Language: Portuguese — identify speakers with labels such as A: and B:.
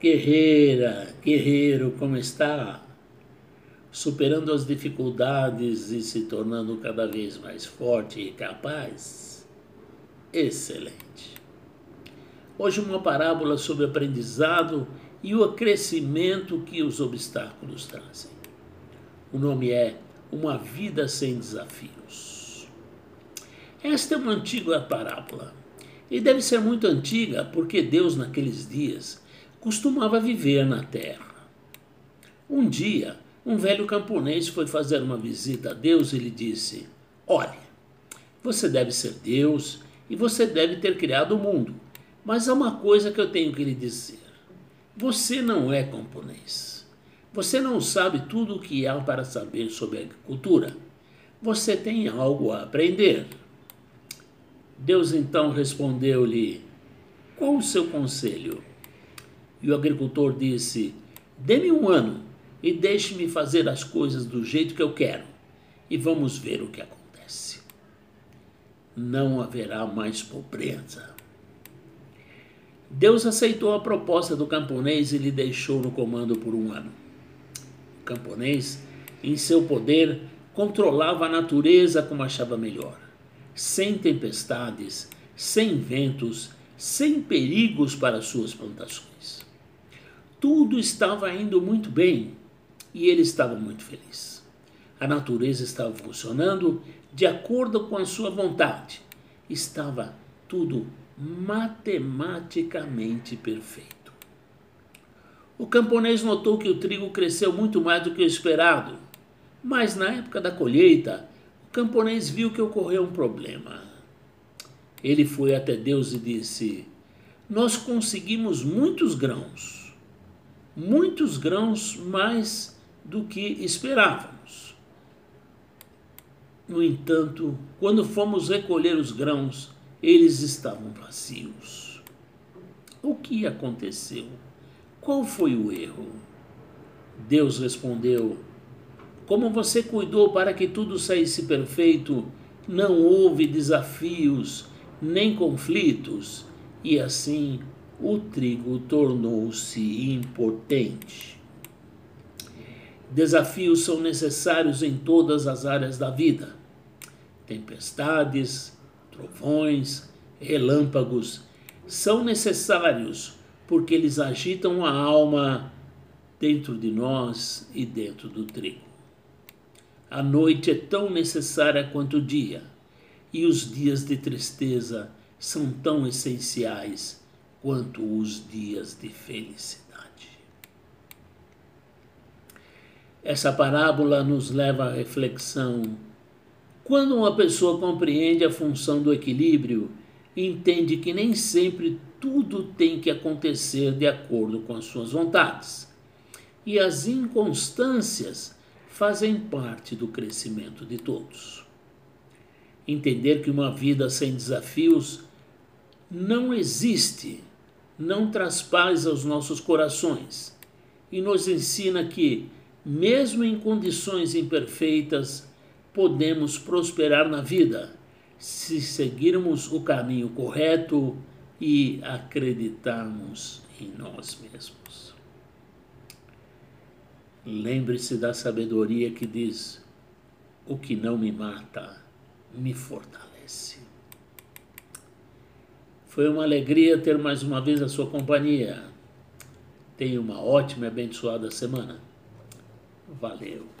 A: Guerreira, guerreiro, como está? Superando as dificuldades e se tornando cada vez mais forte e capaz? Excelente. Hoje, uma parábola sobre aprendizado e o crescimento que os obstáculos trazem. O nome é Uma Vida Sem Desafios. Esta é uma antiga parábola e deve ser muito antiga porque Deus, naqueles dias, costumava viver na terra. Um dia, um velho camponês foi fazer uma visita a Deus e lhe disse: Olhe, você deve ser Deus e você deve ter criado o mundo, mas há uma coisa que eu tenho que lhe dizer. Você não é camponês. Você não sabe tudo o que há para saber sobre agricultura. Você tem algo a aprender. Deus então respondeu-lhe: Qual o seu conselho? E o agricultor disse: Dê-me um ano e deixe-me fazer as coisas do jeito que eu quero, e vamos ver o que acontece. Não haverá mais pobreza. Deus aceitou a proposta do camponês e lhe deixou no comando por um ano. O camponês, em seu poder, controlava a natureza como achava melhor, sem tempestades, sem ventos, sem perigos para suas plantações. Tudo estava indo muito bem e ele estava muito feliz. A natureza estava funcionando de acordo com a sua vontade. Estava tudo matematicamente perfeito. O camponês notou que o trigo cresceu muito mais do que o esperado, mas na época da colheita, o camponês viu que ocorreu um problema. Ele foi até Deus e disse: Nós conseguimos muitos grãos muitos grãos mais do que esperávamos. No entanto, quando fomos recolher os grãos, eles estavam vazios. O que aconteceu? Qual foi o erro? Deus respondeu: Como você cuidou para que tudo saísse perfeito, não houve desafios nem conflitos, e assim o trigo tornou-se impotente. Desafios são necessários em todas as áreas da vida. Tempestades, trovões, relâmpagos são necessários porque eles agitam a alma dentro de nós e dentro do trigo. A noite é tão necessária quanto o dia, e os dias de tristeza são tão essenciais quanto os dias de felicidade. Essa parábola nos leva à reflexão. Quando uma pessoa compreende a função do equilíbrio, entende que nem sempre tudo tem que acontecer de acordo com as suas vontades. E as inconstâncias fazem parte do crescimento de todos. Entender que uma vida sem desafios não existe não traz paz aos nossos corações e nos ensina que, mesmo em condições imperfeitas, podemos prosperar na vida se seguirmos o caminho correto e acreditarmos em nós mesmos. Lembre-se da sabedoria que diz: o que não me mata me fortalece. Foi uma alegria ter mais uma vez a sua companhia. Tenha uma ótima e abençoada semana. Valeu.